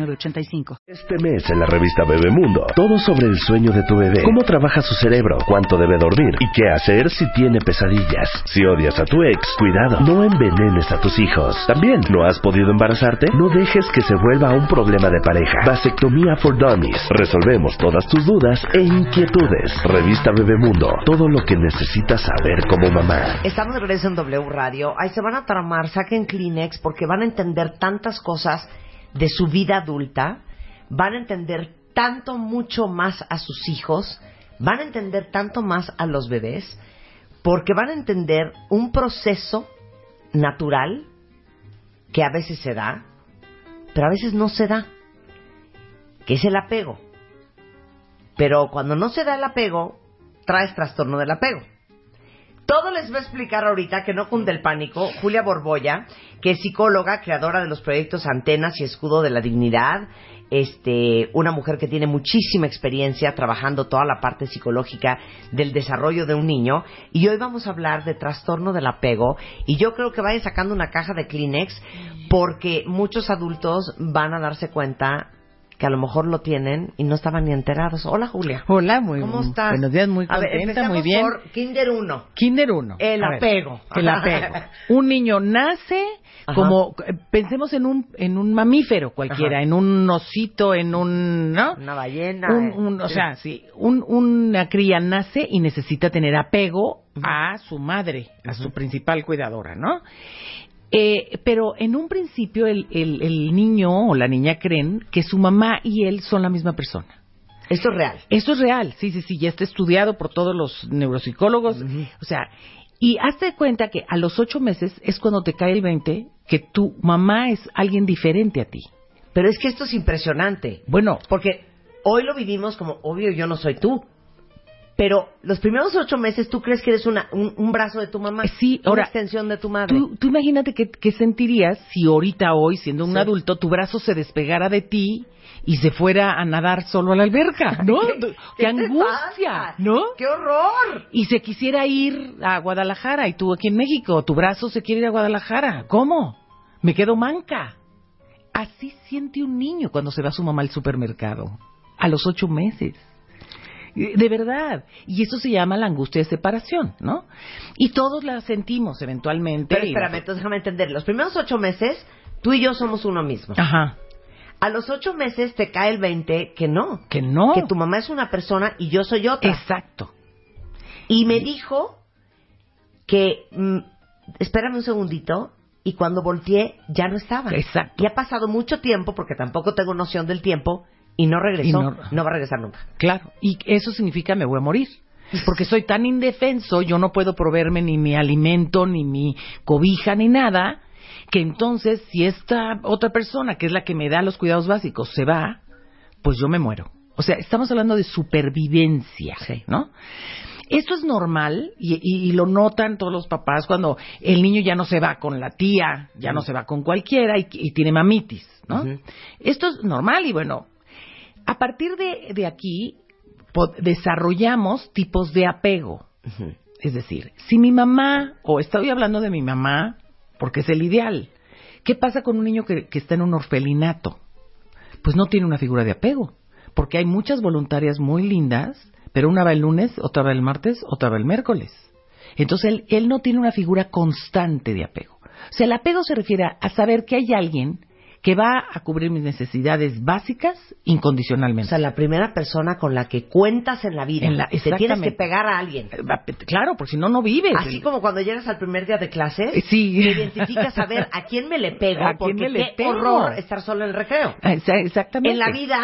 este mes en la revista Bebemundo, todo sobre el sueño de tu bebé, cómo trabaja su cerebro, cuánto debe dormir y qué hacer si tiene pesadillas. Si odias a tu ex, cuidado, no envenenes a tus hijos. También, ¿no has podido embarazarte? No dejes que se vuelva un problema de pareja. Vasectomía for Dummies. Resolvemos todas tus dudas e inquietudes. Revista Bebemundo, todo lo que necesitas saber como mamá. Estamos de regreso en W Radio. Ahí se van a tramar, saquen Kleenex porque van a entender tantas cosas de su vida adulta, van a entender tanto, mucho más a sus hijos, van a entender tanto más a los bebés, porque van a entender un proceso natural que a veces se da, pero a veces no se da, que es el apego. Pero cuando no se da el apego, traes trastorno del apego. Todo les va a explicar ahorita que no cunde el pánico Julia Borbolla, que es psicóloga, creadora de los proyectos Antenas y Escudo de la Dignidad, este, una mujer que tiene muchísima experiencia trabajando toda la parte psicológica del desarrollo de un niño. Y hoy vamos a hablar de trastorno del apego. Y yo creo que vayan sacando una caja de Kleenex porque muchos adultos van a darse cuenta que a lo mejor lo tienen y no estaban ni enterados. Hola, Julia. Hola, muy ¿Cómo estás? Buenos días, muy A ver, contenta, empecemos muy bien. por Kinder 1. Kinder 1. El A ver, apego. el apego. Un niño nace Ajá. como eh, pensemos en un en un mamífero cualquiera, Ajá. en un osito, en un, ¿no? Una ballena. Un, eh. un- o sea, sí, un, una cría nace y necesita tener apego a su madre, a su principal cuidadora, ¿no? Eh, pero en un principio el, el, el niño o la niña creen que su mamá y él son la misma persona. Esto es real. Eso es real, sí, sí, sí, ya está estudiado por todos los neuropsicólogos. O sea, y hazte cuenta que a los ocho meses es cuando te cae el 20 que tu mamá es alguien diferente a ti. Pero es que esto es impresionante. Bueno, Porque hoy lo vivimos como, obvio, yo no soy tú. Pero los primeros ocho meses tú crees que eres una, un, un brazo de tu mamá. Sí, una extensión de tu madre. tú, tú imagínate qué, sentirías si ahorita, hoy, siendo un Sí. adulto, tu brazo se despegara de ti y se fuera a nadar solo a la alberca, ¿no? ¡Qué, angustia! pasa? ¿No? ¡Qué horror! y se quisiera ir a Guadalajara y tú aquí en México, tu brazo se quiere ir a Guadalajara. ¿Cómo? Me quedo manca. Así siente un niño cuando se va su mamá al supermercado, a los ocho meses. De verdad. Y eso se llama la angustia de separación, ¿no? Y todos la sentimos eventualmente. Pero espérame, entonces déjame entender. Los primeros ocho meses, tú y yo somos uno mismo. Ajá. A los ocho meses te cae el 20 que no. Que no. Que tu mamá es una persona y yo soy otra. Exacto. Y me dijo que, mm, espérame un segundito, y cuando volteé ya no estaba. Exacto. Y ha pasado mucho tiempo, porque tampoco tengo noción del tiempo, y no regresó. Y no... no- va a regresar nunca. Claro, y eso significa me voy a morir. Porque soy tan indefenso, yo no puedo proveerme ni mi alimento, ni mi cobija, ni nada, que entonces si esta otra persona, que es la que me da los cuidados básicos, se va, pues yo me muero. O sea, estamos hablando de supervivencia, ¿no? Esto es normal y, y- y lo notan todos los papás cuando el niño ya no se va con la tía, ya no se va con cualquiera y, y tiene mamitis, ¿no? Esto es normal y bueno, a partir de, de aquí desarrollamos tipos de apego. Es decir, si mi mamá, o estoy hablando de mi mamá, porque es el ideal, ¿qué pasa con un niño que, que está en un orfelinato? Pues no tiene una figura de apego, porque hay muchas voluntarias muy lindas, pero una va el lunes, otra va el martes, otra va el miércoles. Entonces él, él no tiene una figura constante de apego. O sea, el apego se refiere a saber que hay alguien que va a cubrir mis necesidades básicas O incondicionalmente. sea, la primera persona con la que cuentas en la vida. En la- te tienes que pegar a alguien. Eh, Claro, porque si no, no vives. Así como cuando llegas al primer día de clases, Eh, Sí. te identificas a ver a quién me le pego, ¿A quién porque me le qué pego? horror estar solo en el recreo. Ah, exa- Exactamente. En la vida,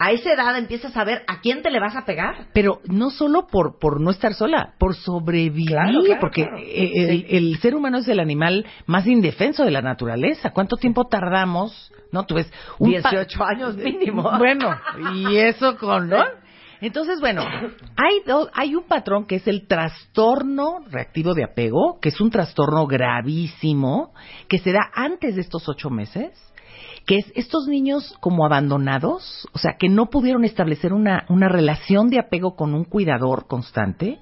a esa edad empiezas a ver a quién te le vas a pegar. Pero no solo por, por no estar sola, por sobrevivir, Claro, claro, porque claro. eh, el, el ser humano es el animal más indefenso de la naturaleza. ¿Cuánto tiempo tardamos? No, tú ves... un pa- 18 años mínimo. Bueno, y eso con, ¿no? Entonces, bueno, hay, do- hay un patrón que es el trastorno reactivo de apego, que es un trastorno gravísimo, que se da antes de estos ocho meses, que es estos niños como abandonados, o sea, que no pudieron establecer una, una relación de apego con un cuidador constante,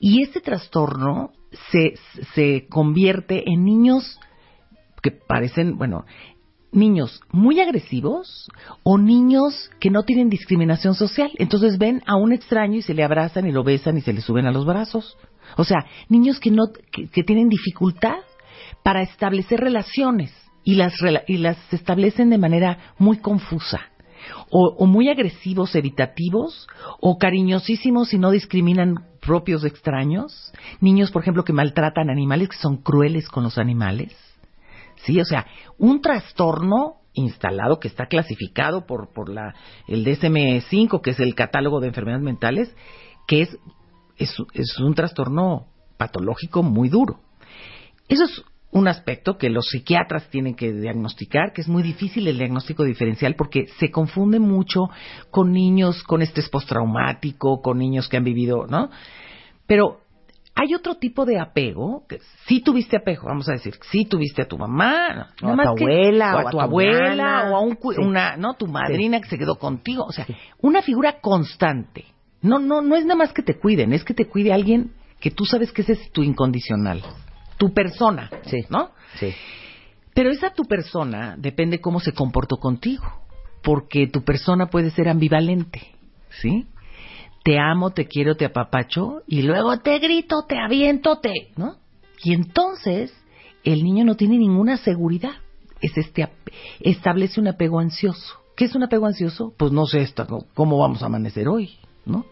y ese trastorno se, se convierte en niños que parecen, bueno, niños muy agresivos o niños que no tienen discriminación social. Entonces ven a un extraño y se le abrazan y lo besan y se le suben a los brazos. O sea, niños que no que tienen dificultad para establecer relaciones y las y las establecen de manera muy confusa. O, o muy agresivos, evitativos, o cariñosísimos y no discriminan propios extraños. Niños, por ejemplo, que maltratan animales, que son crueles con los animales. Sí, o sea, un trastorno instalado que está clasificado por, por la, el DSM-5, que es el catálogo de enfermedades mentales, que es, es, es un trastorno patológico muy duro. Eso es un aspecto que los psiquiatras tienen que diagnosticar, que es muy difícil el diagnóstico diferencial porque se confunde mucho con niños con estrés postraumático, con niños que han vivido, ¿no? Pero hay otro tipo de apego, que sí tuviste apego, vamos a decir, sí tuviste a tu mamá, O a tu que- abuela, o a o a tu abuela, nana. o a un, Sí. una, no, tu madrina que se quedó contigo, o sea, una figura constante. No, no, no es nada más que te cuiden, es que te cuide alguien que tú sabes que ese es tu incondicional, tu persona, Sí. ¿no? Sí. Pero esa tu persona depende cómo se comportó contigo, porque tu persona puede ser ambivalente, ¿sí? Te amo, te quiero, te apapacho y luego te grito, te aviento, te, ¿no? Y entonces el niño no tiene ninguna seguridad. Es este establece un apego ansioso. ¿Qué es un apego ansioso? Pues no sé esto, cómo vamos a amanecer hoy, ¿no?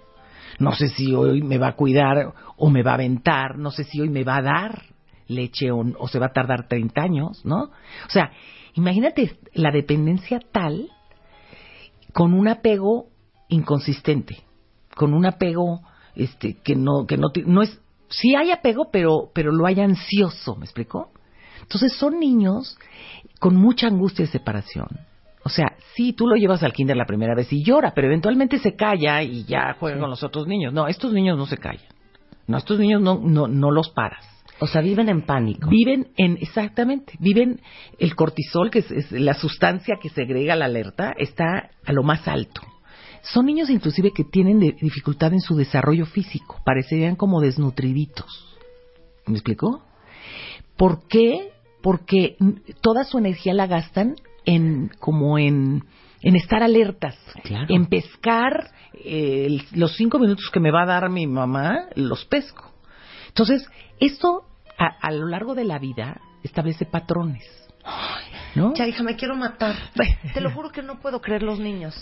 No sé si hoy me va a cuidar o me va a aventar, no sé si hoy me va a dar leche o, o se va a tardar 30 años, ¿no? O sea, imagínate la dependencia tal con un apego inconsistente, con un apego este que no que no no es sí hay apego, pero pero lo hay ansioso, ¿me explicó? Entonces son niños con mucha angustia de separación. O sea, sí, tú lo llevas al kinder la primera vez y llora, pero eventualmente se calla y ya juega con los otros niños. No, estos niños no se callan. No, estos niños no, no, no los paras. O sea, viven en pánico. Viven en, exactamente, viven el cortisol, que es, es la sustancia que segrega la alerta, está a lo más alto. Son niños inclusive que tienen de- dificultad en su desarrollo físico, parecerían como desnutriditos. ¿Me explicó? ¿Por qué? Porque toda su energía la gastan en como en, en estar alertas, Claro. en pescar eh, los cinco minutos que me va a dar mi mamá, los pesco. Entonces, esto a, a lo largo de la vida establece patrones. ¿No? Ya, hija, me quiero matar. Te lo juro que no puedo creer los niños.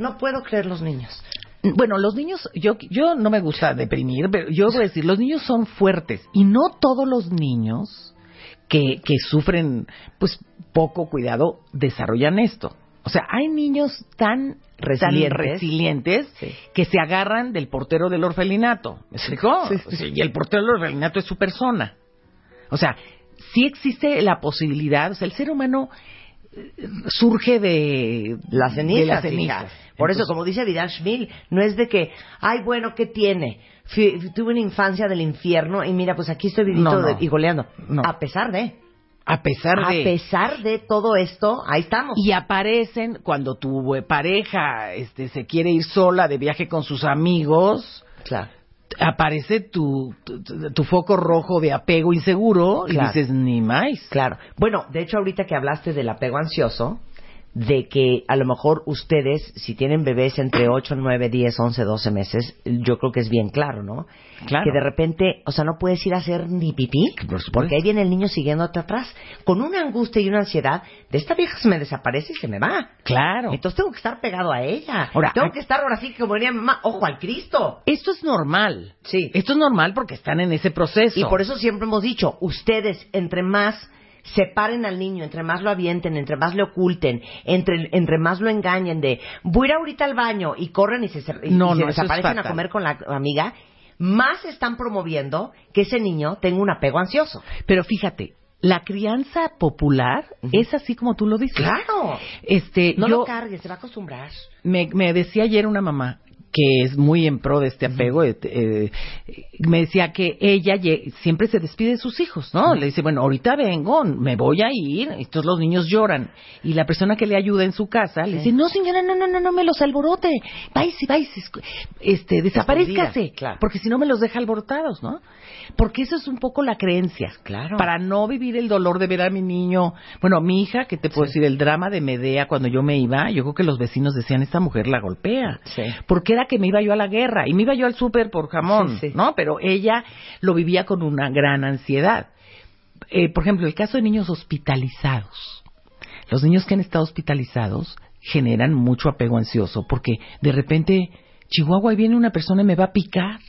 No puedo creer los niños. Bueno, los niños, yo, yo no me gusta deprimir, pero yo voy a decir, los niños son fuertes y no todos los niños que, que sufren, pues, poco cuidado desarrollan esto. O sea, hay niños tan Resilientes. tan resilientes Sí. que se agarran del portero del orfelinato. ¿Me explicó? Y el portero del orfelinato es su persona. O sea, sí existe la posibilidad, o sea, el ser humano eh, surge de Las cenizas, de hija. cenizas. Por eso, como dice Vidal Schmil, no es de que, ay, bueno, ¿qué tiene? Fui- tuve una infancia del infierno y mira, pues aquí estoy vivito No, no. de- y goleando. No. A pesar de, a pesar a de pesar de todo esto, ahí estamos. y aparecen cuando tu eh, pareja este se quiere ir sola de viaje con sus amigos Claro. aparece tu, tu, tu foco rojo de apego inseguro y Claro. dices ni más Claro. Bueno, de hecho, ahorita que hablaste del apego ansioso, de que a lo mejor ustedes, si tienen bebés entre 8, 9, 10, 11, 12 meses, yo creo que es bien claro, ¿no? Claro. Que de repente, o sea, no puedes ir a hacer ni pipí, Por porque ahí viene el niño siguiéndote atrás, con una angustia y una ansiedad, de esta vieja se me desaparece y se me va. claro Entonces tengo que estar pegado a ella. Ahora, tengo hay- que estar ahora sí, como diría mamá, ojo al Cristo. esto es normal Sí. esto es normal porque están en ese proceso Y por eso siempre hemos dicho, ustedes entre más separen al niño, entre más lo avienten, entre más le oculten, entre, entre más lo engañen de voy a ir ahorita al baño y corren y se, y No, se no, desaparecen a comer con la amiga, más están promoviendo que ese niño tenga un apego ansioso. Pero fíjate, la crianza popular es así como tú lo dices. Claro. Este, No yo lo cargues, se va a acostumbrar. me, me decía ayer una mamá que es muy en pro de este apego, eh, eh, me decía que ella siempre se despide de sus hijos, ¿no? Le dice, bueno, ahorita vengo, me voy a ir, todos los niños lloran. Y la persona que le ayuda en su casa le dice, no señora, no, no, no, no me los alborote, váyase, váyase, este, desaparezcase, claro. porque si no me los deja alborotados, ¿no? Porque eso es un poco la creencia. Claro. Para no vivir el dolor de ver a mi niño. Bueno, mi hija, que te puedo decir, el drama de Medea cuando yo me iba, yo creo que los vecinos decían, esta mujer la golpea. Sí. Porque era que me iba yo a la guerra y me iba yo al súper por jamón, Sí, sí. ¿no? Pero ella lo vivía con una gran ansiedad. Eh, por ejemplo, el caso de niños hospitalizados. Los niños que han estado hospitalizados generan mucho apego ansioso porque de repente, Chihuahua, ahí viene una persona y me va a picar.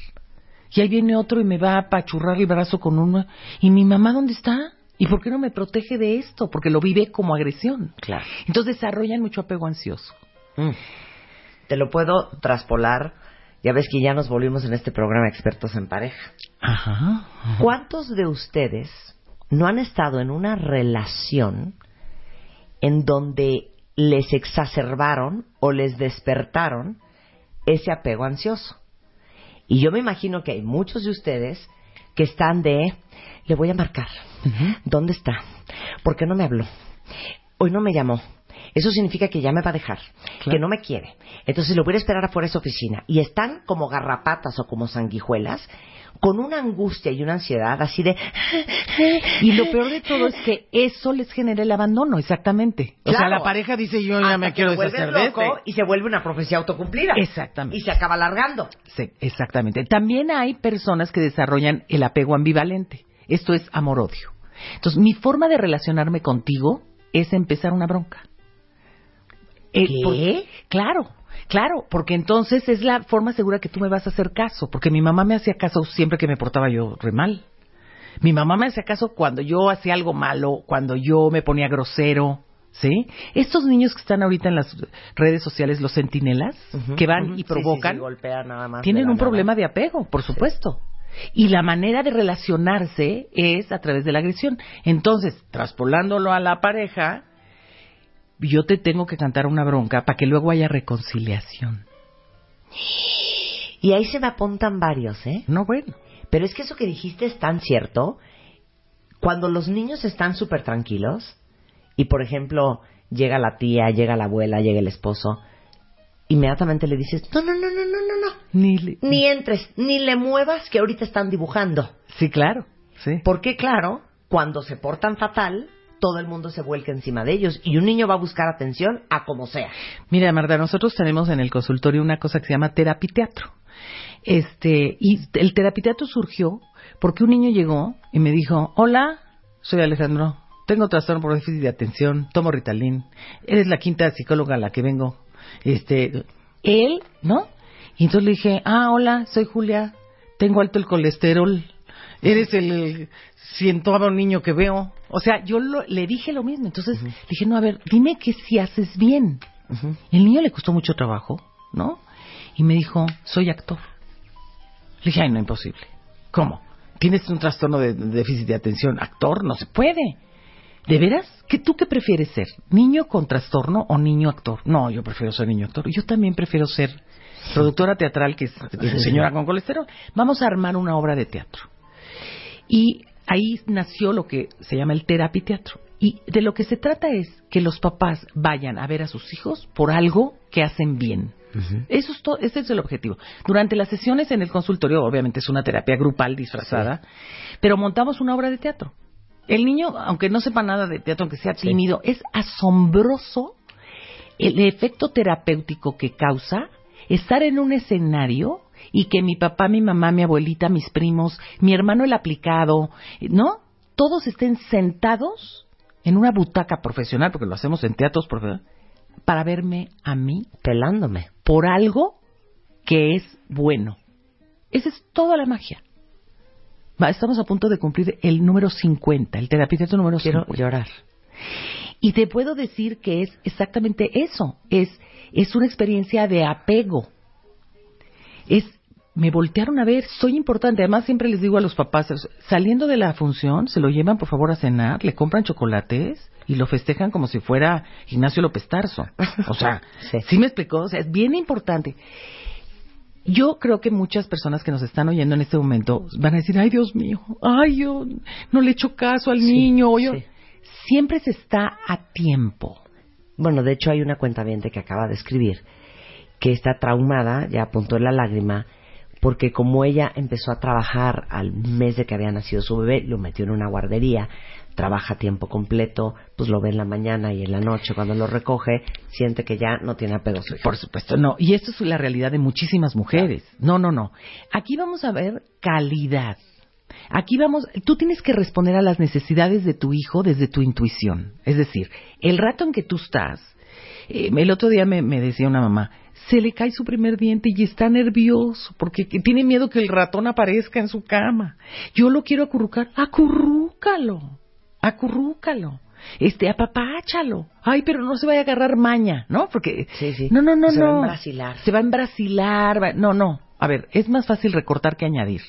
Y ahí viene otro y me va a apachurrar el brazo con uno. ¿Y mi mamá dónde está? ¿Y por qué no me protege de esto? Porque lo vive como agresión. Claro. Entonces desarrollan mucho apego ansioso. Mm. Te lo puedo traspolar. Ya ves que ya nos volvimos en este programa expertos en pareja. Ajá. ¿Cuántos de ustedes no han estado en una relación en donde les exacerbaron o les despertaron ese apego ansioso? Y yo me imagino que hay muchos de ustedes que están de, le voy a marcar. ¿Dónde está? ¿Por qué no me habló? Hoy no me llamó. Eso significa que ya me va a dejar, Claro. que no me quiere. Entonces lo voy a esperar afuera de su oficina. Y están como garrapatas o como sanguijuelas, con una angustia y una ansiedad así de... Y lo peor de todo es que eso les genera el abandono, exactamente. O sea, la pareja dice, yo ya hasta me quiero deshacer de loco este. y se vuelve una profecía autocumplida. Exactamente. Y se acaba alargando. Sí, exactamente. También hay personas que desarrollan el apego ambivalente. Esto es amor-odio. Entonces, mi forma de relacionarme contigo es empezar una bronca. Eh, ¿Qué? por- claro, claro, porque entonces es la forma segura que tú me vas a hacer caso, porque mi mamá me hacía caso siempre que me portaba yo re mal. Mi mamá me hacía caso cuando yo hacía algo malo, cuando yo me ponía grosero, ¿sí? Estos niños que están ahorita en las redes sociales, los centinelas, que van y Sí, sí, provocan, sí, golpean nada más tienen un nada. problema de apego, por supuesto. Y la manera de relacionarse es a través de la agresión. Entonces, traspolándolo a la pareja, yo te tengo que cantar una bronca para que luego haya reconciliación. Y ahí se me apuntan varios, ¿eh? No, bueno. Pero es que eso que dijiste es tan cierto. Cuando los niños están súper tranquilos y, por ejemplo, llega la tía, llega la abuela, llega el esposo, inmediatamente le dices, no, no, no, no, no, no, no. Ni, le- Ni entres, ni le muevas que ahorita están dibujando. Sí, claro. Sí. Porque, claro, cuando se portan fatal, todo el mundo se vuelca encima de ellos y un niño va a buscar atención a como sea. Mira, Marta, nosotros tenemos en el consultorio una cosa que se llama terapiteatro. Este, y el terapiteatro surgió porque un niño llegó y me dijo, hola, soy Alejandro, tengo trastorno por déficit de atención, tomo Ritalin, eres la quinta psicóloga a la que vengo. Este, él, ¿no? Y entonces le dije, ah, hola, soy Julia, tengo alto el colesterol, eres el cientavo niño que veo. O sea, yo lo- le dije lo mismo. Entonces dije, no, a ver, dime que si haces bien. El niño le costó mucho trabajo, ¿no? Y me dijo, soy actor. Le dije, ay, no, imposible. ¿Cómo? ¿Tienes un trastorno de, de déficit de atención? ¿Actor? No se puede. ¿De veras? ¿Qué, ¿Tú qué prefieres ser? ¿Niño con trastorno o niño actor? No, yo prefiero ser niño actor. Yo también prefiero ser productora teatral, que es señora con colesterol. Vamos a armar una obra de teatro. Y ahí nació lo que se llama el terapiteatro. Y de lo que se trata es que los papás vayan a ver a sus hijos por algo que hacen bien. Eso es todo, ese es el objetivo. Durante las sesiones en el consultorio, obviamente es una terapia grupal disfrazada, pero montamos una obra de teatro. El niño, aunque no sepa nada de teatro, aunque sea tímido, es asombroso el efecto terapéutico que causa estar en un escenario y que mi papá, mi mamá, mi abuelita, mis primos, mi hermano el aplicado, ¿no? Todos estén sentados en una butaca profesional, porque lo hacemos en teatros profesionales, para verme a mí Pelándome. por algo que es bueno. Esa es toda la magia. estamos a punto de cumplir el número 50, el terapeuta número Quiero 50. llorar. Y te puedo decir que es exactamente eso, es, es una experiencia de apego. Es, me voltearon a ver, soy importante. Además, siempre les digo a los papás, saliendo de la función, se lo llevan por favor a cenar, le compran chocolates y lo festejan como si fuera Ignacio López Tarso. O sea, Sí. sí. me explicó? O sea, es bien importante. Yo creo que muchas personas que nos están oyendo en este momento van a decir, ay Dios mío, ay yo no le echo caso al niño. o yo... sí. Siempre se está a tiempo. Bueno, de hecho hay una cuenta que acaba de escribir que está traumada, ya apuntó la lágrima, porque como ella empezó a trabajar al mes de que había nacido su bebé, lo metió en una guardería, trabaja a tiempo completo, pues lo ve en la mañana y en la noche cuando lo recoge, siente que ya no tiene apego. Por supuesto, no. Y esto es la realidad de muchísimas mujeres. No, no, no. Aquí vamos a ver calidad. Aquí vamos, tú tienes que responder a las necesidades de tu hijo desde tu intuición. Es decir, el rato en que tú estás, eh, el otro día me, me decía una mamá, se le cae su primer diente y está nervioso porque que tiene miedo que el ratón aparezca en su cama. Yo lo quiero acurrucar, acurrúcalo, acurrúcalo. Este, apapáchalo. Ay, pero no se vaya a agarrar maña, ¿no? Porque. Sí, sí. No, no, no, Se va a embrasilar. Se va a embrasilar. va- No, no. A ver, es más fácil recortar que añadir.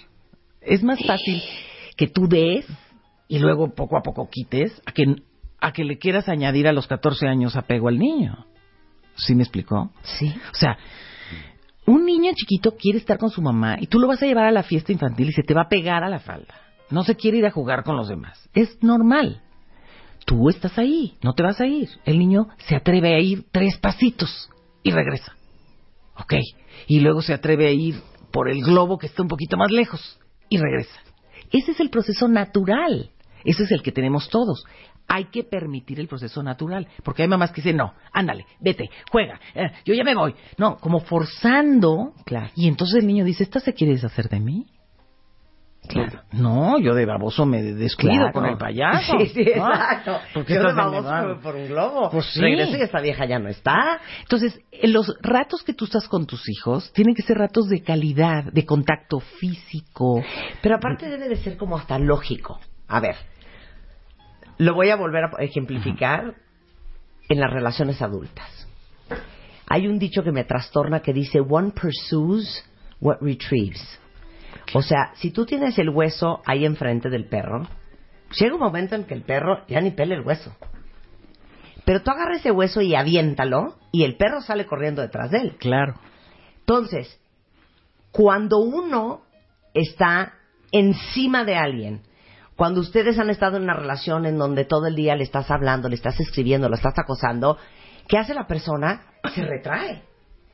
Es más fácil que tú des y luego poco a poco quites a que, a que le quieras añadir a los 14 años apego al niño. ¿Sí me explicó? Sí. O sea, un niño chiquito quiere estar con su mamá y tú lo vas a llevar a la fiesta infantil y se te va a pegar a la falda. No se quiere ir a jugar con los demás. Es normal. Tú estás ahí, no te vas a ir. El niño se atreve a ir tres pasitos y regresa. Ok. Y luego se atreve a ir por el globo que está un poquito más lejos y regresa. Ese es el proceso natural. Ese es el que tenemos todos. Hay que permitir el proceso natural. Porque hay mamás que dicen, no, ándale, vete, juega, eh, yo ya me voy. No, como forzando. Claro. Y entonces el niño dice, ¿esta se quiere deshacer de mí? Claro. No, yo de baboso me descuido Claro. con el payaso. Sí, sí, ¿no? exacto. Porque Yo vamos el- por, un globo. Pues sí. Regreso y esta vieja ya no está. Entonces, en los ratos que tú estás con tus hijos, tienen que ser ratos de calidad, de contacto físico. Pero aparte debe de ser como hasta lógico. A ver, lo voy a volver a ejemplificar en las relaciones adultas. Hay un dicho que me trastorna que dice, one pursues what retrieves. O sea, si tú tienes el hueso ahí enfrente del perro, llega un momento en que el perro ya ni pela el hueso. Pero tú agarras ese hueso y aviéntalo y el perro sale corriendo detrás de él. Claro. Entonces, cuando uno está encima de alguien, cuando ustedes han estado en una relación en donde todo el día le estás hablando, le estás escribiendo, lo estás acosando, ¿qué hace la persona? Se retrae,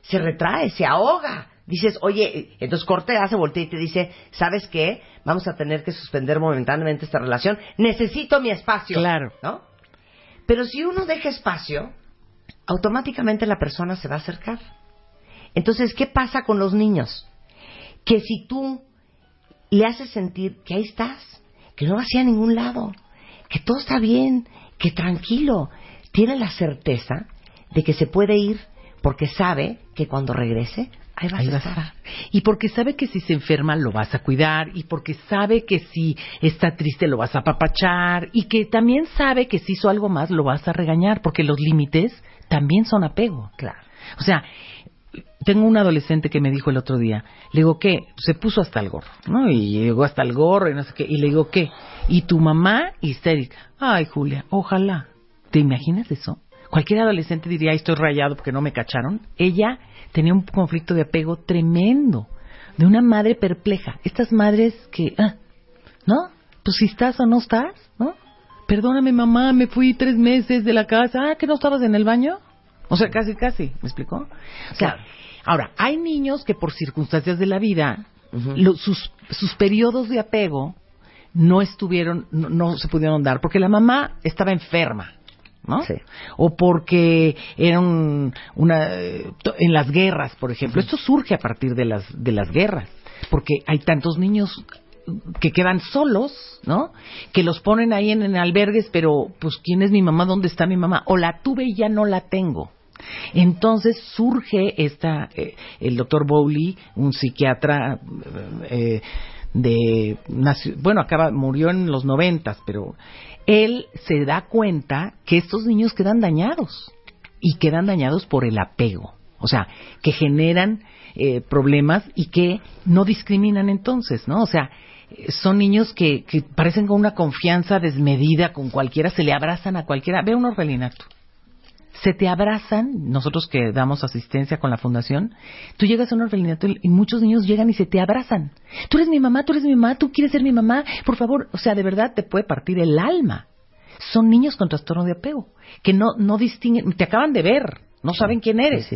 se retrae, se ahoga. Dices, oye, entonces Corte hace voltea y te dice, ¿sabes qué? Vamos a tener que suspender momentáneamente esta relación. Necesito mi espacio. Claro. ¿No? Pero si uno deja espacio, automáticamente la persona se va a acercar. Entonces, ¿qué pasa con los niños? Que si tú le haces sentir que ahí estás, que no vas a ir a ningún lado, que todo está bien, que tranquilo, tiene la certeza de que se puede ir porque sabe que cuando regrese, ahí vas Ahí a vas a estar. estar. Y porque sabe que si se enferma lo vas a cuidar, y porque sabe que si está triste lo vas a apapachar, y que también sabe que si hizo algo más lo vas a regañar, porque los límites también son apego. Claro. O sea, tengo un adolescente que me dijo el otro día, le digo, ¿qué? Se puso hasta el gorro, ¿no? Y llegó hasta el gorro y no sé qué, y le digo, ¿qué? Y tu mamá histérica. Ay, Julia, ojalá. ¿Te imaginas eso? Cualquier adolescente diría, "Ay, estoy rayado porque no me cacharon. Ella tenía un conflicto de apego tremendo, de una madre perpleja. Estas madres que, ah, ¿no? Pues si estás o no estás, ¿no? Perdóname, mamá, me fui tres meses de la casa. Ah, ¿que no estabas en el baño? O sea, casi, casi, ¿me explicó? O sea, Claro. ahora, hay niños que por circunstancias de la vida, lo- sus, sus periodos de apego no estuvieron, no, no se pudieron dar, porque la mamá estaba enferma, ¿no? Sí. O porque era un- una, en las guerras, por ejemplo. Esto surge a partir de las, de las guerras, porque hay tantos niños que quedan solos, ¿no? Que los ponen ahí en, en albergues, pero pues ¿quién es mi mamá? ¿Dónde está mi mamá? O la tuve y ya no la tengo. Entonces surge esta, eh, el doctor Bowley, un psiquiatra eh, de bueno, acaba murió en los noventas, pero él se da cuenta que estos niños quedan dañados y quedan dañados por el apego, o sea, que generan eh, problemas y que no discriminan entonces, ¿no? O sea, son niños que, que parecen con una confianza desmedida con cualquiera, se le abrazan a cualquiera. Ve un orfelinato se te abrazan, nosotros que damos asistencia con la fundación, tú llegas a un orfelinato y muchos niños llegan y se te abrazan. Tú eres mi mamá, tú eres mi mamá, tú quieres ser mi mamá, por favor, o sea, de verdad te puede partir el alma. Son niños con trastorno de apego, que no, no distinguen, te acaban de ver, no saben quién eres,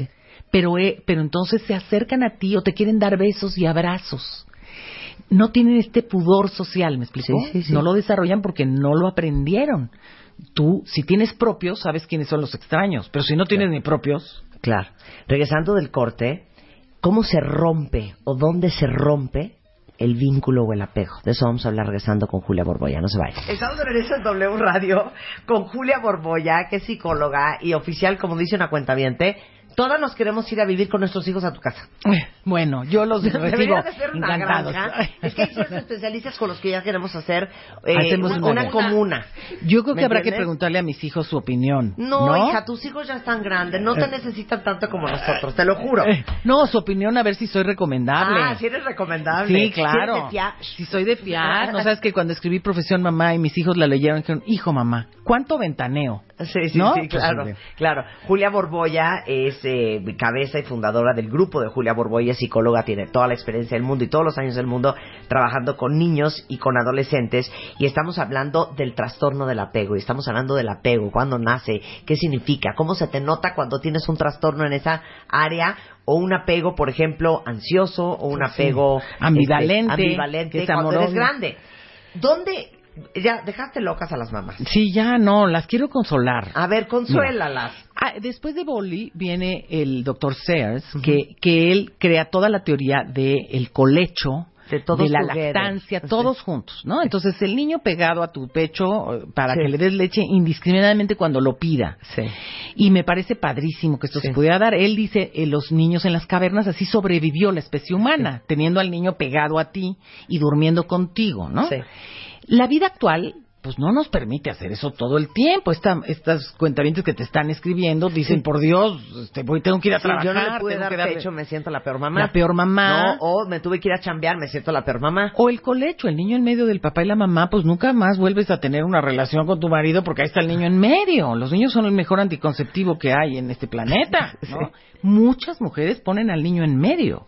Pero, eh, pero entonces se acercan a ti o te quieren dar besos y abrazos. No tienen este pudor social, ¿me explico? no lo desarrollan porque no lo aprendieron tú, si tienes propios, sabes quiénes son los extraños, pero si no tienes ni propios. Claro. Regresando del corte, ¿cómo se rompe o dónde se rompe el vínculo o el apego. De eso vamos a hablar regresando con Julia Borboya. No se vaya. Estamos de regreso en W Radio con Julia Borboya, que es psicóloga y oficial, como dice una cuenta todas nos queremos ir a vivir con nuestros hijos a tu casa. Bueno, yo los recibo encantados. Es que hay ciertos especialistas con los que ya queremos hacer eh, una, comuna. Yo creo que habrá que preguntarle a mis hijos su opinión. No, hija, tus hijos ya están grandes, no te eh. necesitan tanto como nosotros, te lo juro. Eh, no, su opinión a ver si soy recomendable. Ah, si eres recomendable. Sí, claro. Si, soy de fiar. no sabes que cuando escribí Profesión Mamá y mis hijos la leyeron, dijeron, hijo mamá, ¿cuánto ventaneo? Sí, sí, sí, claro, claro. Julia Borboya es eh, cabeza y fundadora del grupo de Julia Borboya, psicóloga, tiene toda la experiencia del mundo y todos los años del mundo trabajando con niños y con adolescentes y estamos hablando del trastorno del apego y estamos hablando del apego, cuándo nace, qué significa, cómo se te nota cuando tienes un trastorno en esa área o un apego, por ejemplo, ansioso o un apego este, ambivalente, ambivalente cuando eres grande. ¿Dónde ya dejaste locas a las mamás. Sí, ya no, las quiero consolar. A ver, consuélalas. Ah, después de Boli viene el doctor Sears, que, que él crea toda la teoría del el colecho, de, la lactancia, todos juntos, ¿no? Entonces, el niño pegado a tu pecho eh, para que le des leche indiscriminadamente cuando lo pida. Sí. Y me parece padrísimo que esto se pudiera dar. Él dice, eh, los niños en las cavernas, así sobrevivió la especie humana, teniendo al niño pegado a ti y durmiendo contigo, ¿no? La vida actual pues no nos permite hacer eso todo el tiempo. Esta, estas cuentamientos que te están escribiendo dicen, por Dios, este, voy, tengo que ir a trabajar. yo no le pude dar pecho, me siento la peor mamá. La peor mamá. No, o me tuve que ir a chambear, me siento la peor mamá. O el colecho, el niño en medio del papá y la mamá, pues nunca más vuelves a tener una relación con tu marido porque ahí está el niño en medio. Los niños son el mejor anticonceptivo que hay en este planeta. ¿no? Muchas mujeres ponen al niño en medio.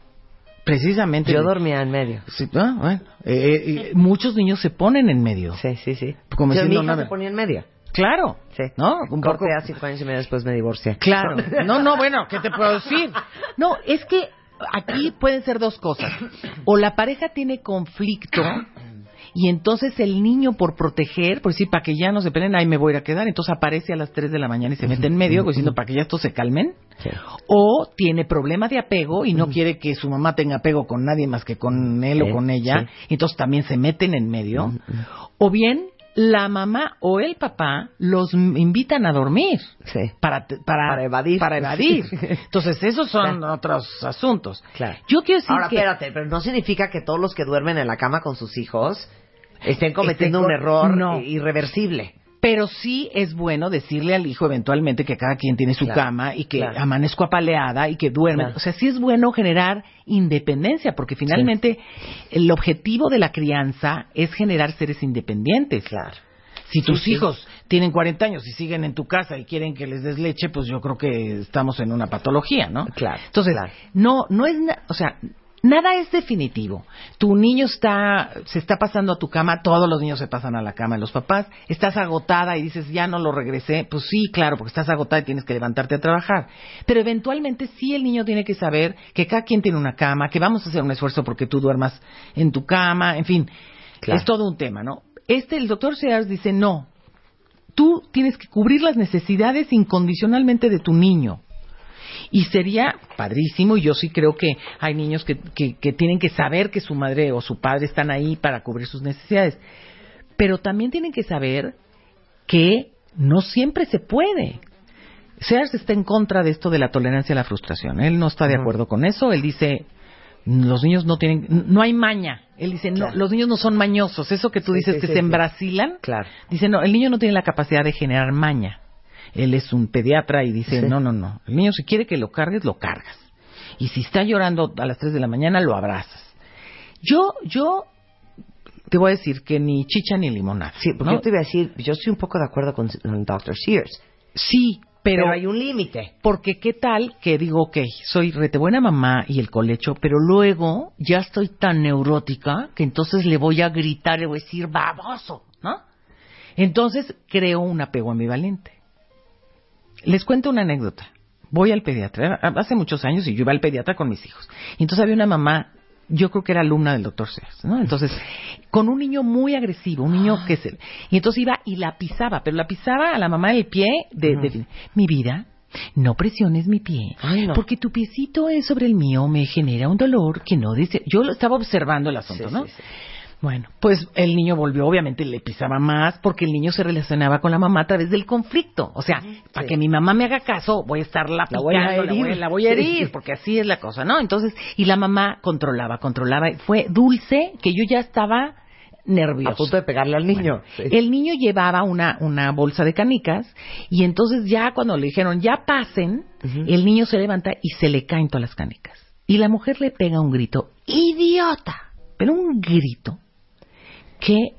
Precisamente. Yo dormía en medio. Sí, ah, bueno. Eh, eh, muchos niños se ponen en medio. Sí, sí, sí. Como mi hija se ponía en medio. Claro. Sí. ¿No? Un Corte poco... cinco años y medio después me divorcié. Claro. No, no, bueno, ¿qué te puedo decir? No, es que aquí pueden ser dos cosas. O la pareja tiene conflicto y entonces el niño por proteger, por decir, para que ya no se peleen, ahí me voy a quedar, entonces aparece a las 3 de la mañana y se mete en medio, diciendo para que ya estos se calmen. O tiene problema de apego y no quiere que su mamá tenga apego con nadie más que con él o con ella, y entonces también se meten en medio. O bien la mamá o el papá los invitan a dormir para, para, evadir. Para evadir. Entonces, esos son otros asuntos. Claro. Yo quiero decir Ahora, espérate, pero no significa que todos los que duermen en la cama con sus hijos estén cometiendo un error irreversible. Pero sí es bueno decirle al hijo eventualmente que cada quien tiene su cama y que amanezco apaleada y que duerme. O sea, sí es bueno generar independencia, porque finalmente el objetivo de la crianza es generar seres independientes. Claro. Si tus hijos tienen 40 años y siguen en tu casa y quieren que les des leche, pues yo creo que estamos en una patología, ¿no? Claro. Entonces, no, no es, o sea, Nada es definitivo. Tu niño está, se está pasando a tu cama, todos los niños se pasan a la cama de los papás, estás agotada y dices, ya no lo regresé. Pues sí, claro, porque estás agotada y tienes que levantarte a trabajar. Pero eventualmente sí el niño tiene que saber que cada quien tiene una cama, que vamos a hacer un esfuerzo porque tú duermas en tu cama, en fin. Es todo un tema, ¿no? Este, el doctor Sears dice, no, tú tienes que cubrir las necesidades incondicionalmente de tu niño. Y sería padrísimo, y yo sí creo que hay niños que, que, tienen que saber que su madre o su padre están ahí para cubrir sus necesidades. Pero también tienen que saber que no siempre se puede. Sears está en contra de esto de la tolerancia a la frustración. Él no está de acuerdo con eso. Él dice, los niños no tienen, no hay maña Él dice, no, los niños no son mañosos. Eso que tú dices que se embrasilan. Claro. Dice, no, el niño no tiene la capacidad de generar maña. Él es un pediatra y dice, no, no, no. El niño si quiere que lo cargues, lo cargas. Y si está llorando a las 3 de la mañana, lo abrazas. Yo, yo te voy a decir que ni chicha ni limonada. Sí, porque yo te iba a decir, yo estoy un poco de acuerdo con, el Dr. Sears. Sí, pero, hay un límite. Porque qué tal que digo, ok, soy rete buena mamá y el colecho, pero luego ya estoy tan neurótica que entonces le voy a gritar, le voy a decir, baboso, ¿no? Entonces creo un apego ambivalente. Les cuento una anécdota. Voy al pediatra, hace muchos años y yo iba al pediatra con mis hijos. Y entonces había una mamá yo creo que era alumna del doctor Sears, ¿no? Entonces, con un niño muy agresivo, un niño que se... Y entonces iba y la pisaba, pero la pisaba a la mamá del pie de... mi vida, no presiones mi pie, porque tu piecito es sobre el mío, me genera un dolor que no dice... Yo lo estaba observando el asunto, ¿no? Bueno, pues el niño volvió, obviamente le pisaba más porque el niño se relacionaba con la mamá a través del conflicto. O sea, para que mi mamá me haga caso, voy a estar la, la voy a herir, la voy, a herir, porque así es la cosa, ¿no? Entonces, y la mamá controlaba, controlaba. Fue dulce que yo ya estaba nervioso. A punto de pegarle al niño. El niño llevaba una, una bolsa de canicas y entonces ya cuando le dijeron ya pasen, el niño se levanta y se le caen todas las canicas. Y la mujer le pega un grito, idiota, pero un grito que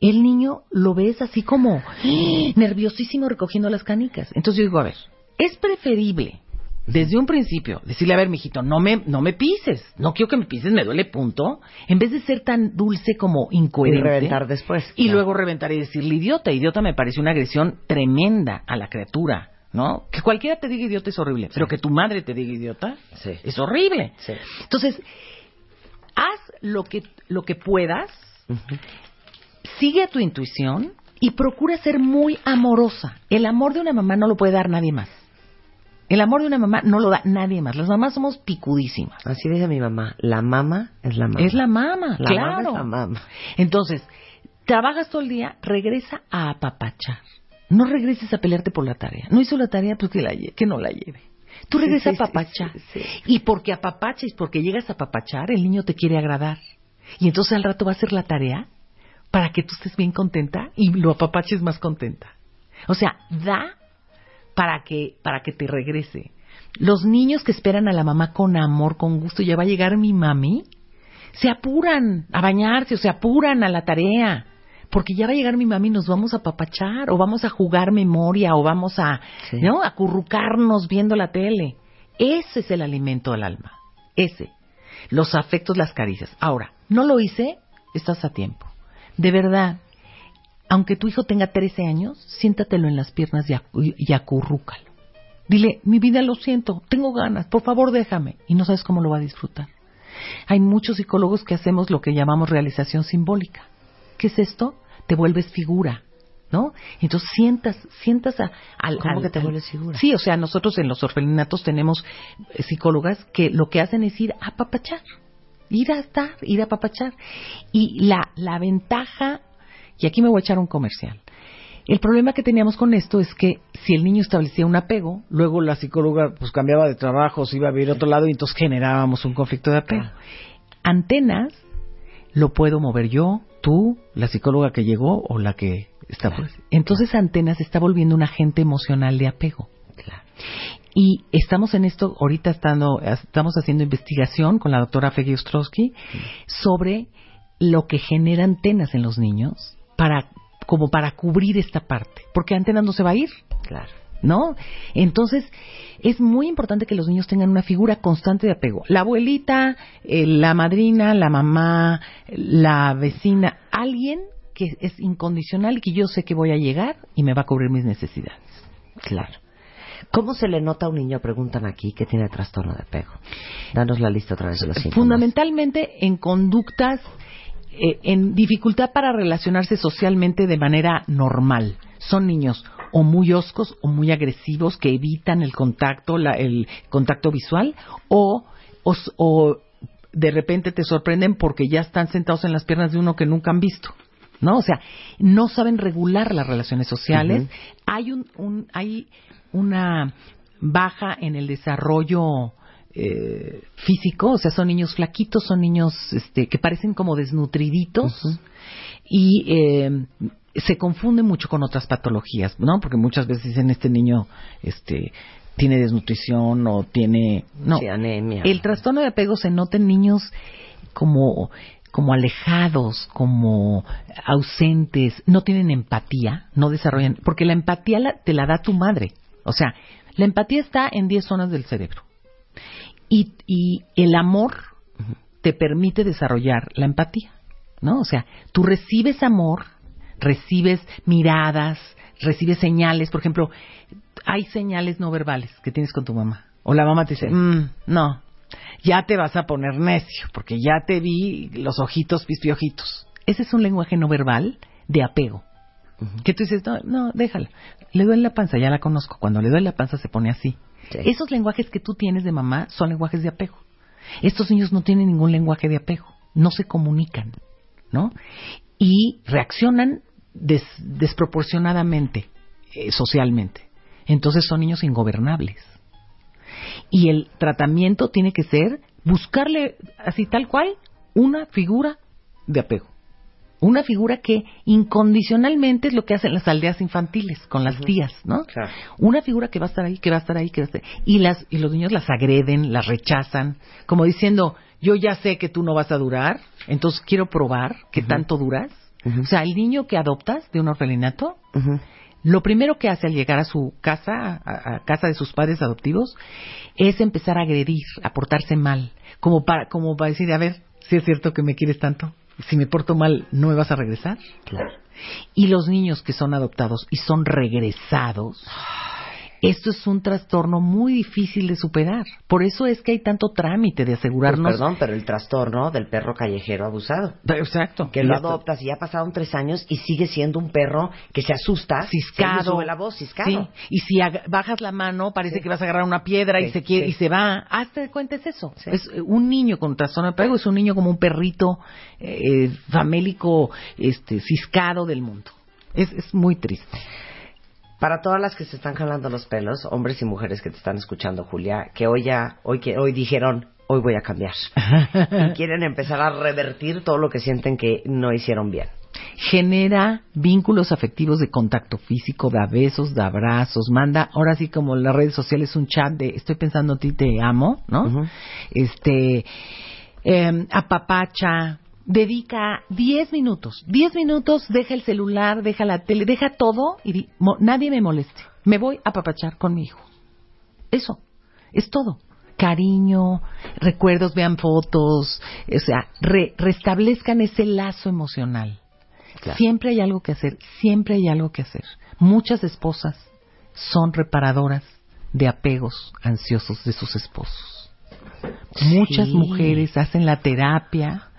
el niño lo ves así como nerviosísimo recogiendo las canicas. Entonces yo digo, a ver, es preferible desde un principio decirle, a ver, mijito, no me, no me pises, no quiero que me pises, me duele punto, en vez de ser tan dulce como incoherente. Y reventar después. Y luego reventar y decirle idiota. Idiota me parece una agresión tremenda a la criatura. ¿No? Que cualquiera te diga idiota es horrible, pero que tu madre te diga idiota es horrible. Entonces, haz lo que, lo que puedas Sigue a tu intuición y procura ser muy amorosa. El amor de una mamá no lo puede dar nadie más. El amor de una mamá no lo da nadie más. Las mamás somos picudísimas. Así dice mi mamá. La mamá es la mamá. Es la mamá, la claro. Mamá es la mamá. Entonces, trabajas todo el día, regresa a apapachar. No regreses a pelearte por la tarea. No hizo la tarea, pues que, la, que no la lleve. Tú regresas a apapachar. y porque apapaches, porque llegas a apapachar, el niño te quiere agradar. Y entonces al rato va a hacer la tarea para que tú estés bien contenta y lo apapaches más contenta. O sea, da para que, para que te regrese. Los niños que esperan a la mamá con amor, con gusto, ya va a llegar mi mami, se apuran a bañarse o se apuran a la tarea. Porque ya va a llegar mi mami y nos vamos a apapachar, o vamos a jugar memoria, o vamos a, ¿no? Acurrucarnos viendo la tele. Ese es el alimento del alma. Ese. Los afectos, las caricias. Ahora, no lo hice, estás a tiempo. De verdad, aunque tu hijo tenga 13 años, siéntatelo en las piernas y, acurrúcalo. Dile, mi vida lo siento, tengo ganas, por favor déjame. Y no sabes cómo lo va a disfrutar. Hay muchos psicólogos que hacemos lo que llamamos realización simbólica. ¿Qué es esto? Te vuelves figura. ¿No? Entonces sientas, sientas a, al, ¿Cómo que te vuelves figura? Sí, o sea, nosotros en los orfelinatos tenemos eh, psicólogas que lo que hacen es ir a papachar ir a estar, ir a papachar. Y la, la ventaja, y aquí me voy a echar un comercial. El problema que teníamos con esto es que si el niño establecía un apego, luego la psicóloga pues cambiaba de trabajo, se iba a vivir a otro lado y entonces generábamos un conflicto de apego. Antenas lo puedo mover yo, tú, la psicóloga que llegó o la que está. Entonces Antenas está volviendo un agente emocional de apego. Y estamos en esto, ahorita estando, estamos haciendo investigación con la doctora Feggy Ostrowski sobre lo que genera antenas en los niños para como para cubrir esta parte, porque antenas no se va a ir. Claro. ¿No? Entonces, es muy importante que los niños tengan una figura constante de apego. La abuelita, eh, la madrina, la mamá, la vecina, alguien que es incondicional y que yo sé que voy a llegar y me va a cubrir mis necesidades. Claro. ¿Cómo se le nota a un niño, preguntan aquí, que tiene trastorno de apego? Danos la lista otra vez de los síntomas. Fundamentalmente en conductas, eh, en dificultad para relacionarse socialmente de manera normal. Son niños o muy oscos o muy agresivos que evitan el contacto, el contacto visual, o, o, de repente te sorprenden porque ya están sentados en las piernas de uno que nunca han visto. ¿No? O sea, no saben regular las relaciones sociales. Hay un, un, hay una baja en el desarrollo eh, físico, o sea, son niños flaquitos, son niños este, que parecen como desnutriditos y eh, se confunde mucho con otras patologías, ¿no? Porque muchas veces dicen este niño, este, tiene desnutrición o tiene, no, Sí, anemia. el trastorno de apego se nota en niños como como alejados, como ausentes, no tienen empatía, no desarrollan, porque la empatía la- te la da tu madre. O sea, la empatía está en 10 zonas del cerebro. Y, y el amor te permite desarrollar la empatía, ¿no? O sea, tú recibes amor, recibes miradas, recibes señales. Por ejemplo, hay señales no verbales que tienes con tu mamá. O la mamá te dice, "Mm, no, ya te vas a poner necio, porque ya te vi los ojitos pispiojitos. Ese es un lenguaje no verbal de apego. Que tú dices, no, no, déjala. Le duele la panza, ya la conozco. Cuando le duele la panza se pone así. Sí. Esos lenguajes que tú tienes de mamá son lenguajes de apego. Estos niños no tienen ningún lenguaje de apego. No se comunican, ¿no? Y reaccionan des- desproporcionadamente eh, socialmente. Entonces son niños ingobernables. Y el tratamiento tiene que ser buscarle, así tal cual, una figura de apego. Una figura que incondicionalmente es lo que hacen las aldeas infantiles con las tías, ¿no? Claro. Una figura que va a estar ahí, que va a estar ahí, que va a estar Y, las, y los niños las agreden, las rechazan, como diciendo, yo ya sé que tú no vas a durar, entonces quiero probar que tanto duras. O sea, el niño que adoptas de un orfelinato. Lo primero que hace al llegar a su casa, a, a casa de sus padres adoptivos, es empezar a agredir, a portarse mal, como para, como para decir, a ver, si es cierto que me quieres tanto, si me porto mal, ¿no me vas a regresar? Claro. Y los niños que son adoptados y son regresados, esto es un trastorno muy difícil de superar. Por eso es que hay tanto trámite de Pues, asegurarnos. perdón, pero el trastorno del perro callejero abusado. Exacto. Que lo adoptas y ya pasaron tres años y sigue siendo un perro que se asusta, ciscado. se sube la voz, ciscado. Sí, y si bajas la mano, parece Sí. que vas a agarrar una piedra y se quiere y se va. Hazte de cuenta es eso. Es un niño con trastorno de apego es un niño como un perrito eh, famélico, este, ciscado del mundo. Es, es muy triste. Para todas las que se están jalando los pelos, hombres y mujeres que te están escuchando, Julia, que hoy ya, hoy que hoy dijeron, hoy voy a cambiar. y quieren empezar a revertir todo lo que sienten que no hicieron bien. genera vínculos afectivos de contacto físico, da besos, da abrazos, manda, ahora sí como en las redes sociales un chat de estoy pensando en ti, te amo, ¿no? Este, eh, apapacha, dedica 10 minutos, 10 minutos, deja el celular, deja la tele, deja todo y di- mo- nadie me moleste. Me voy a apapachar con mi hijo. Eso, es todo. Cariño, recuerdos, vean fotos, o sea, re- restablezcan ese lazo emocional. Claro. Siempre hay algo que hacer, siempre hay algo que hacer. Muchas esposas son reparadoras de apegos ansiosos de sus esposos. Muchas Sí. mujeres hacen la terapia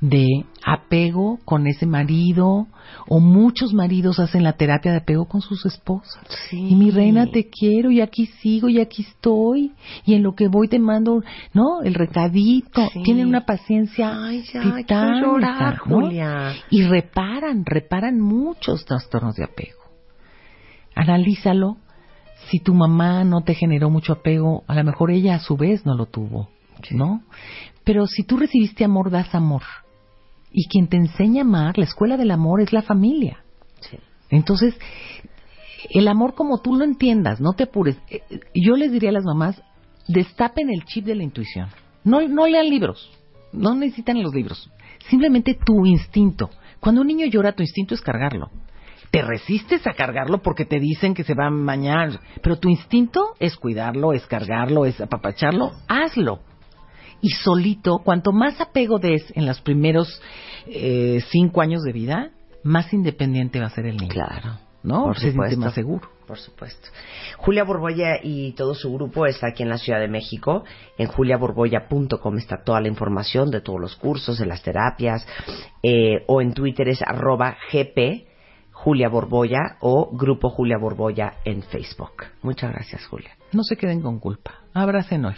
de apego con ese marido o muchos maridos hacen la terapia de apego con sus esposas. Sí. Y mi reina te quiero y aquí sigo y aquí estoy y en lo que voy te mando, ¿no? El recadito. Sí. Tienen una paciencia Ay, ya, titánica, quiero llorar, ¿no? Julia. Y reparan, reparan muchos trastornos de apego. Analízalo. Si tu mamá no te generó mucho apego, a lo mejor ella a su vez no lo tuvo, ¿no? Pero si tú recibiste amor, das amor. Y quien te enseña a amar, la escuela del amor es la familia. Sí. Entonces, el amor como tú lo entiendas, no te apures. Eh, eh, Yo les diría a las mamás, destapen el chip de la intuición. No, no lean libros, no necesitan los libros. Simplemente tu instinto. Cuando un niño llora, tu instinto es cargarlo. Te resistes a cargarlo porque te dicen que se va a bañar, pero tu instinto es cuidarlo, es cargarlo, es apapacharlo. Hazlo. Y solito, cuanto más apego des en los primeros eh, cinco años de vida, más independiente va a ser el niño. Claro. ¿No? Por Se siente supuesto. más seguro. Por supuesto. Julia Borbolla y todo su grupo está aquí en la Ciudad de México. En juliaborbolla.com está toda la información de todos los cursos, de las terapias. eh, o en Twitter es arroba gp Julia Borbolla o Grupo Julia Borbolla en Facebook. Muchas gracias, Julia. No se queden con culpa. Abracen hoy.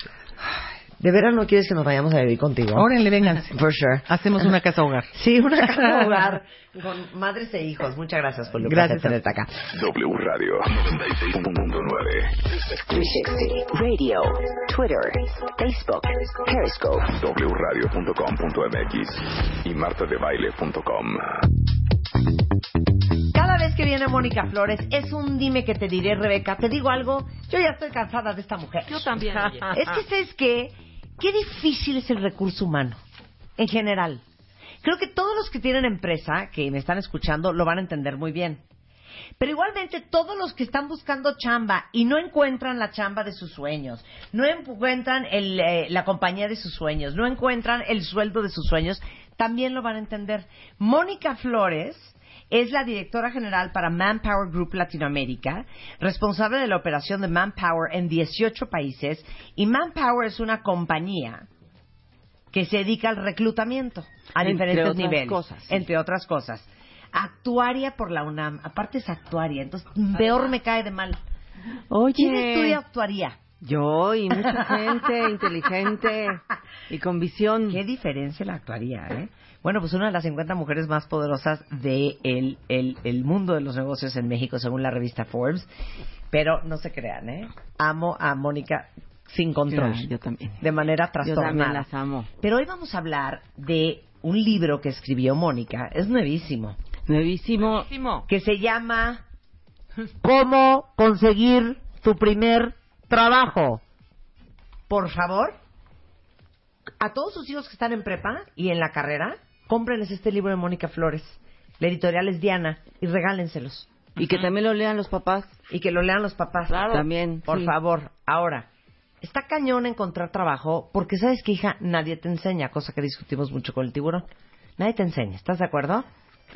¿De veras no quieres que nos vayamos a vivir contigo? Órale, vénganse. For sure. Hacemos una casa hogar. Sí, una casa hogar con madres e hijos. Muchas gracias por Gracias. tenerte acá. W Radio 96.9. 360 Radio, Twitter, Facebook, Periscope. wradio.com.mx y martadebaile.com. Cada vez que viene Mónica Flores es un dime que te diré, Rebeca. Te digo algo, yo ya estoy cansada de esta mujer. Yo también. oye. Es que, ¿sabes qué? Qué difícil es el recurso humano, en general. Creo que todos los que tienen empresa, que me están escuchando, lo van a entender muy bien. Pero igualmente todos los que están buscando chamba y no encuentran la chamba de sus sueños, no encuentran el, eh, la compañía de sus sueños, no encuentran el sueldo de sus sueños, también lo van a entender. Mónica Flores es la directora general para Manpower Group Latinoamérica, responsable de la operación de Manpower en 18 países y Manpower es una compañía que se dedica al reclutamiento a Entre diferentes otras niveles, cosas, sí. entre otras cosas. Actuaria por la UNAM, aparte es actuaria, entonces peor me cae de mal. ¿Quién estudia actuaría? yo y mucha gente inteligente y con visión. Qué diferencia la actuaría, ¿eh? Bueno, pues una de las 50 mujeres más poderosas del de el, el mundo de los negocios en México, según la revista Forbes. Pero no se crean, ¿eh? Amo a Mónica sin control. Claro, yo también. De manera Yo trastornada. también las amo. Pero hoy vamos a hablar de un libro que escribió Mónica. Es nuevísimo. Nuevísimo. Buenísimo. Que se llama ¿Cómo conseguir tu primer trabajo? Por favor, a todos sus hijos que están en prepa y en la carrera, cómprenles este libro de Mónica Flores. La editorial es Diana y regálenselos. Y que también lo lean los papás. Y que lo lean los papás. También. Por sí. favor. Ahora, está cañón encontrar trabajo porque sabes que, hija, nadie te enseña, cosa que discutimos mucho con el tiburón. Nadie te enseña, ¿estás de acuerdo?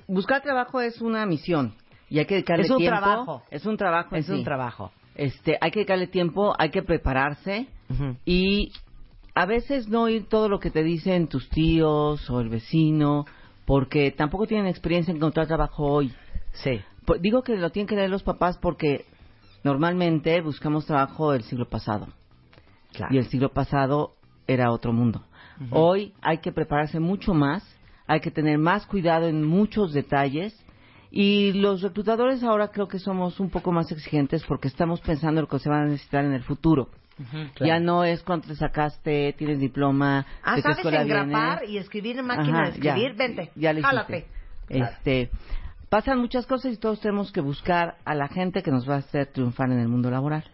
Buscar trabajo es una misión. Y hay que dedicarle Es un tiempo. trabajo. Es un trabajo. Es un trabajo. Este, hay que dedicarle tiempo, hay que prepararse y a veces no oír todo lo que te dicen tus tíos o el vecino, porque tampoco tienen experiencia en encontrar trabajo hoy. Sí. Pues digo que lo tienen que leer los papás porque normalmente buscamos trabajo del siglo pasado Claro. y el siglo pasado era otro mundo. Hoy hay que prepararse mucho más, hay que tener más cuidado en muchos detalles y los reclutadores ahora creo que somos un poco más exigentes porque estamos pensando en lo que se va a necesitar en el futuro. Ya no es cuánto te sacaste, tienes diploma, Ah, de qué ¿sabes escuela engrapar vienes. y escribir en máquina Ajá, de escribir? ya, Vente, ya le hiciste. jálate. Claro. Este, pasan muchas cosas y todos tenemos que buscar a la gente que nos va a hacer triunfar en el mundo laboral.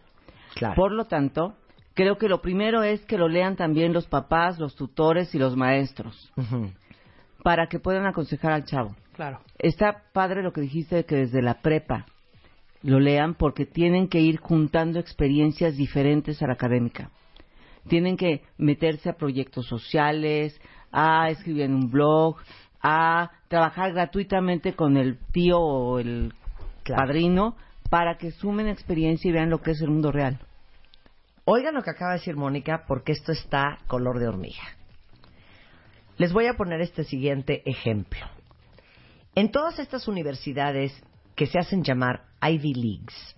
Claro. Por lo tanto, creo que lo primero es que lo lean también los papás, los tutores y los maestros, para que puedan aconsejar al chavo. Claro. Está padre lo que dijiste de que desde la prepa lo lean porque tienen que ir juntando experiencias diferentes a la académica. Tienen que meterse a proyectos sociales, a escribir en un blog, a trabajar gratuitamente con el tío o el Claro. padrino para que sumen experiencia y vean lo que es el mundo real. Oigan lo que acaba de decir Mónica, porque esto está color de hormiga. Les voy a poner este siguiente ejemplo. En todas estas universidades que se hacen llamar Ivy Leagues,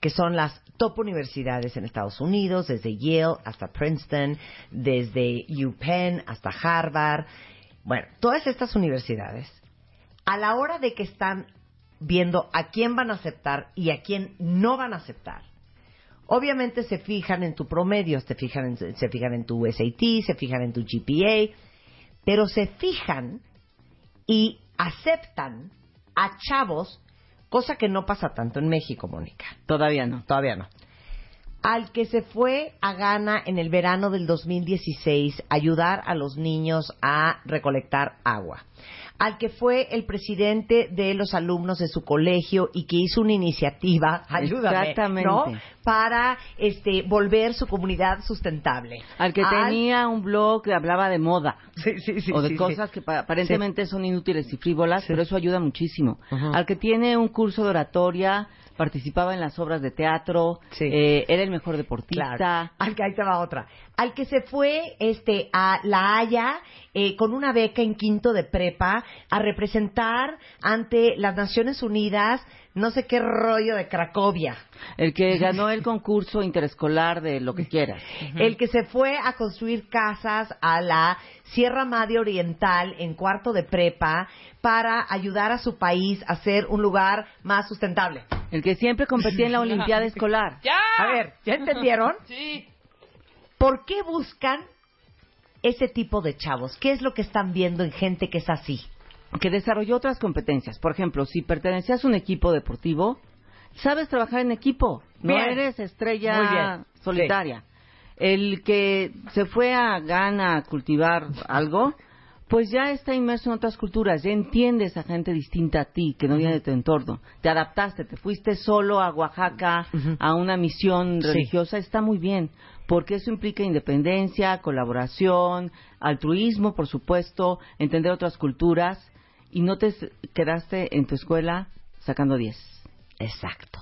que son las top universidades en Estados Unidos, desde Yale hasta Princeton, desde UPenn hasta Harvard, bueno, todas estas universidades, a la hora de que están viendo a quién van a aceptar y a quién no van a aceptar, Obviamente se fijan en tu promedio, se fijan en, se fijan en tu SAT, se fijan en tu GPA, pero se fijan y aceptan a chavos, cosa que no pasa tanto en México, Mónica. Todavía no. Todavía no. Al que se fue a Ghana en el verano del 2016 a ayudar a los niños a recolectar agua. Al que fue el presidente de los alumnos de su colegio y que hizo una iniciativa, ayúdame, Exactamente. ¿no? Para este volver su comunidad sustentable. Al que tenía un blog que hablaba de moda. Sí, sí, sí, o de cosas que pa- aparentemente son inútiles y frívolas, pero eso ayuda muchísimo. Al que tiene un curso de oratoria, participaba en las obras de teatro, Sí. eh, era el mejor deportista. Claro. Al que ahí te va otra. Al que se fue este a La Haya eh, con una beca en quinto de prepa a representar ante las Naciones Unidas no sé qué rollo de Cracovia. El que ganó el concurso interescolar de lo que quieras. El que se fue a construir casas a la Sierra Madre Oriental en cuarto de prepa para ayudar a su país a ser un lugar más sustentable. El que siempre competía en la Olimpiada Escolar. ¡Ya! A ver, ¿ya entendieron? Sí. ¿Por qué buscan ese tipo de chavos? ¿Qué es lo que están viendo en gente que es así? Que desarrolló otras competencias. Por ejemplo, si pertenecías a un equipo deportivo, sabes trabajar en equipo. No eres estrella solitaria. El que se fue a Ghana a cultivar algo, pues ya está inmerso en otras culturas, ya entiendes a gente distinta a ti, que no viene de tu entorno. Te adaptaste, te fuiste solo a Oaxaca a una misión Sí. religiosa, está muy bien, porque eso implica independencia, colaboración, altruismo, por supuesto, entender otras culturas, y no te quedaste en tu escuela sacando 10. Exacto.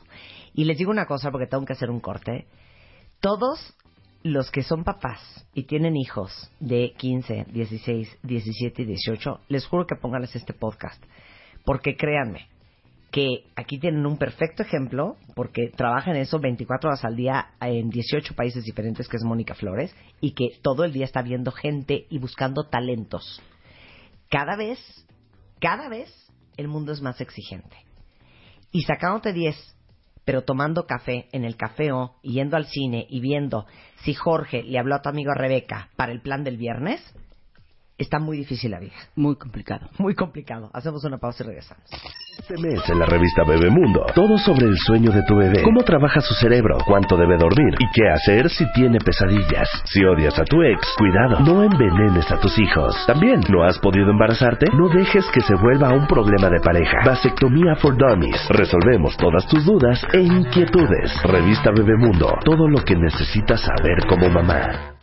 Y les digo una cosa porque tengo que hacer un corte. Todos los que son papás y tienen hijos de 15, 16, 17 y 18, les juro que pónganles este podcast. Porque créanme que aquí tienen un perfecto ejemplo, porque trabaja en eso 24 horas al día en 18 países diferentes, que es Mónica Flores, y que todo el día está viendo gente y buscando talentos. Cada vez, cada vez, el mundo es más exigente. Y sacándote 10, pero tomando café en el cafeo y yendo al cine y viendo si Jorge le habló a tu amigo Rebeca para el plan del viernes, está muy difícil la vida. Muy complicado. Muy complicado. Hacemos una pausa y regresamos. Este mes en la revista Bebemundo, todo sobre el sueño de tu bebé, cómo trabaja su cerebro, cuánto debe dormir y qué hacer si tiene pesadillas. Si odias a tu ex, cuidado, no envenenes a tus hijos. También, ¿no has podido embarazarte? No dejes que se vuelva un problema de pareja. Vasectomía for Dummies. Resolvemos todas tus dudas e inquietudes. Revista Bebemundo, todo lo que necesitas saber como mamá.